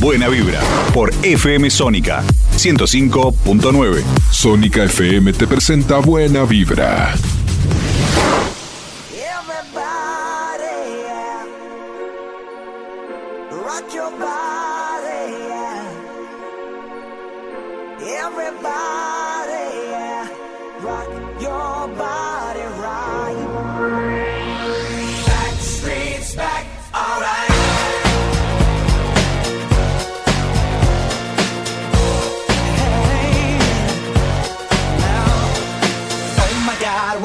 Buena Vibra, por FM Sónica 105.9. Sónica FM te presenta Buena Vibra.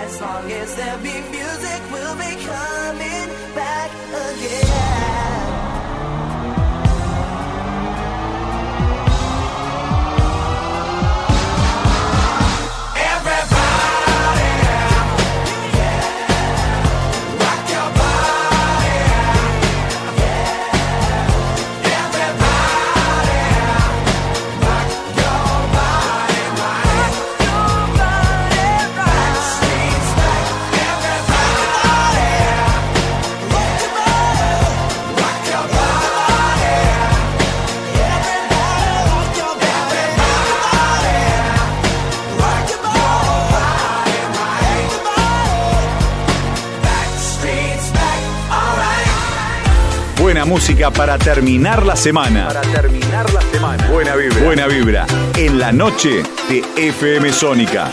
As long as there be music, we'll be coming back again. Música para terminar la semana. Para terminar la semana. Buena vibra. Buena vibra. En la noche de FM Sónica.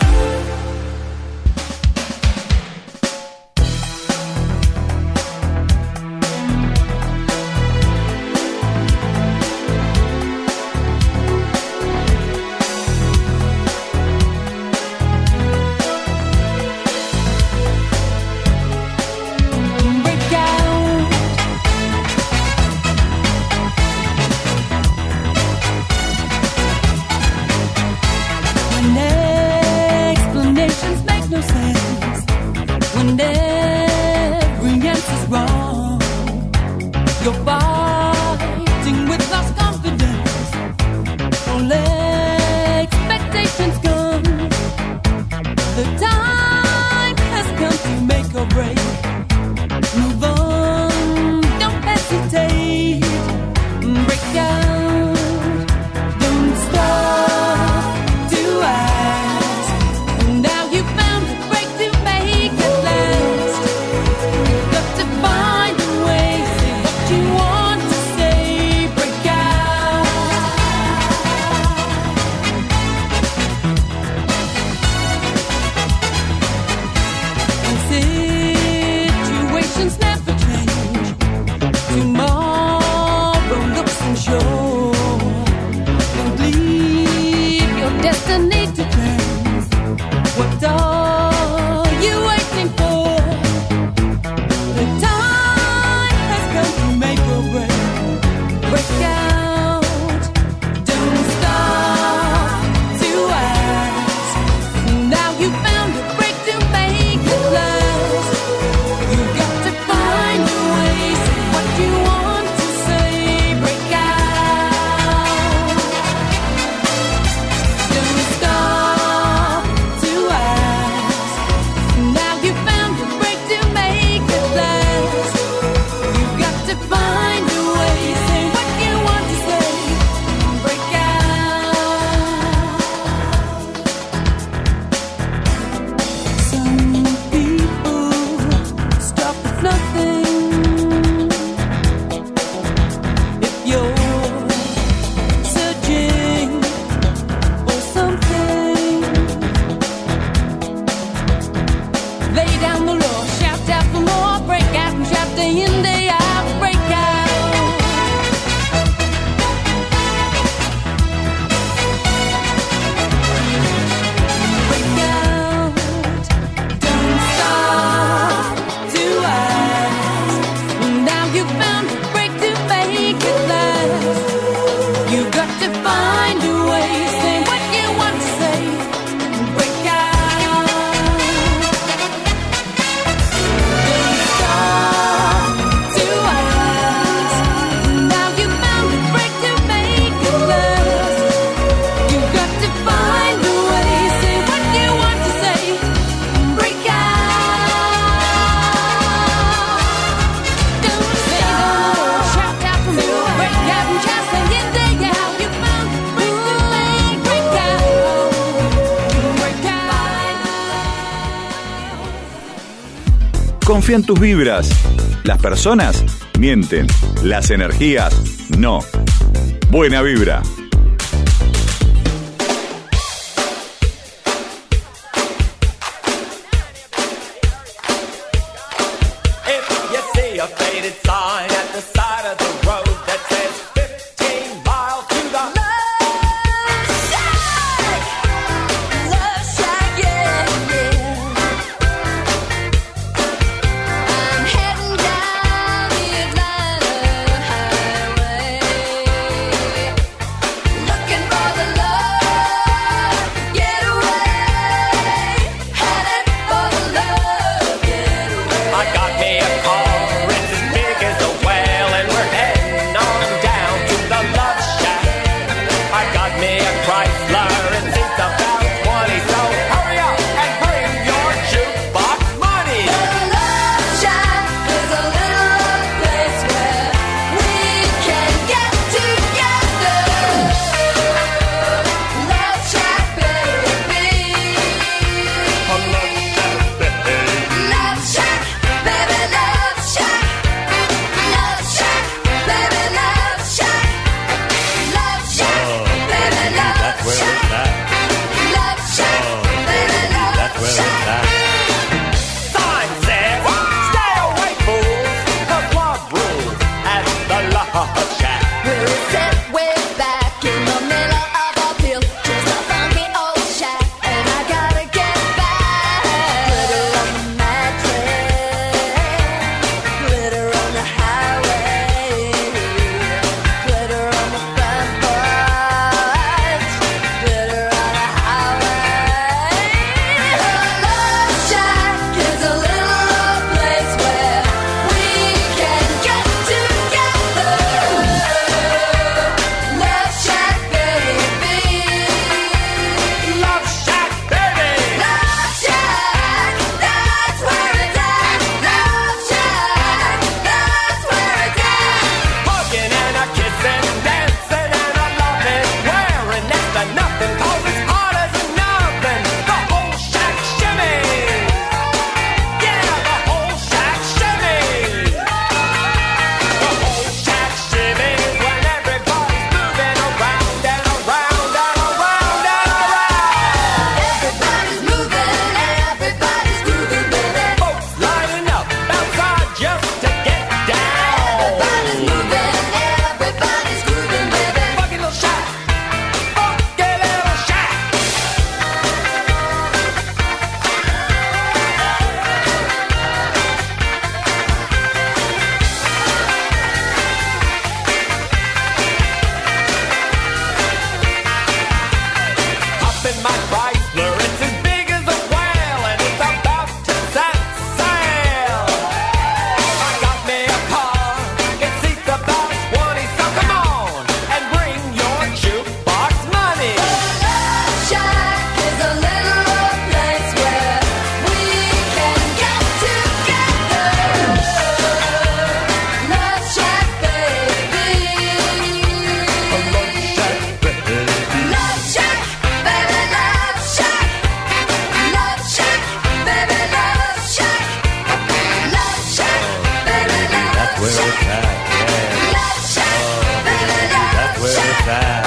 confía en tus vibras. Las personas mienten, las energías no. Buena vibra. it's at. Yeah. That's where it's at.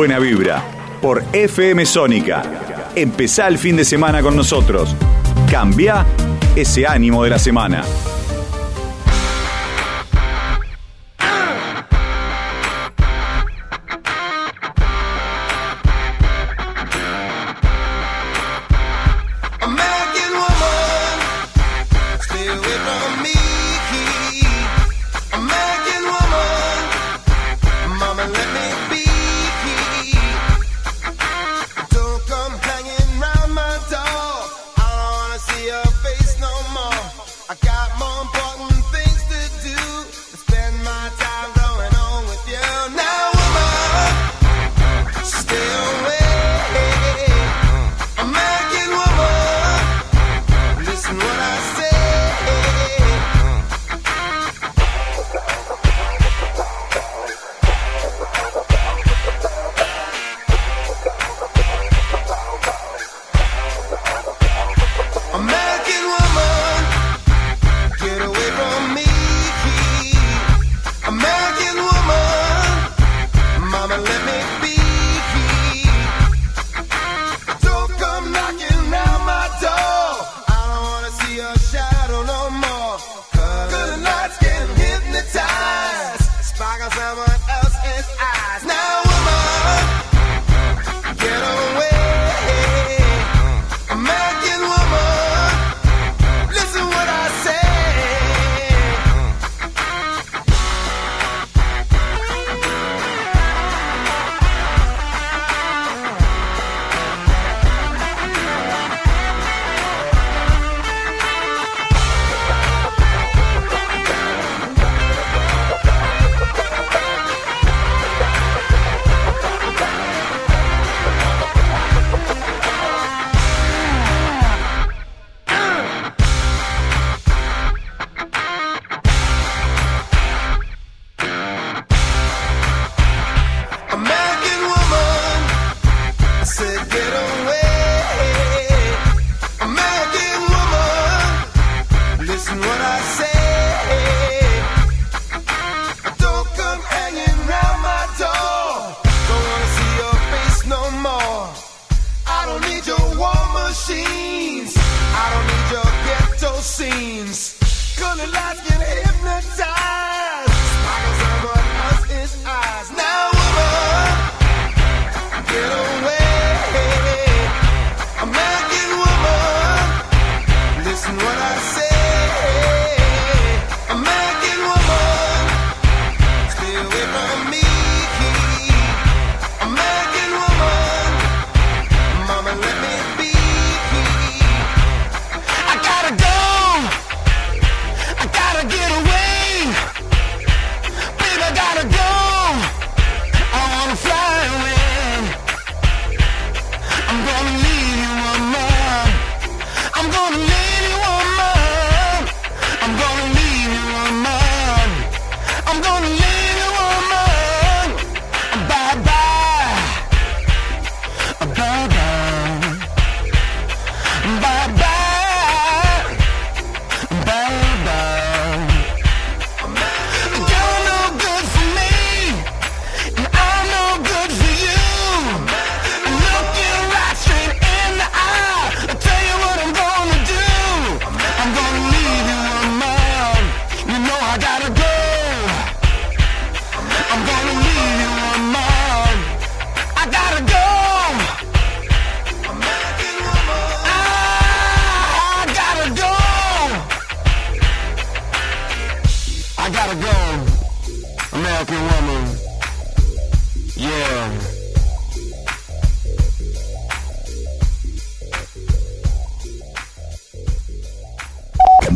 buena vibra por FM Sónica. Empezá el fin de semana con nosotros. Cambia ese ánimo de la semana. scenes. Gonna.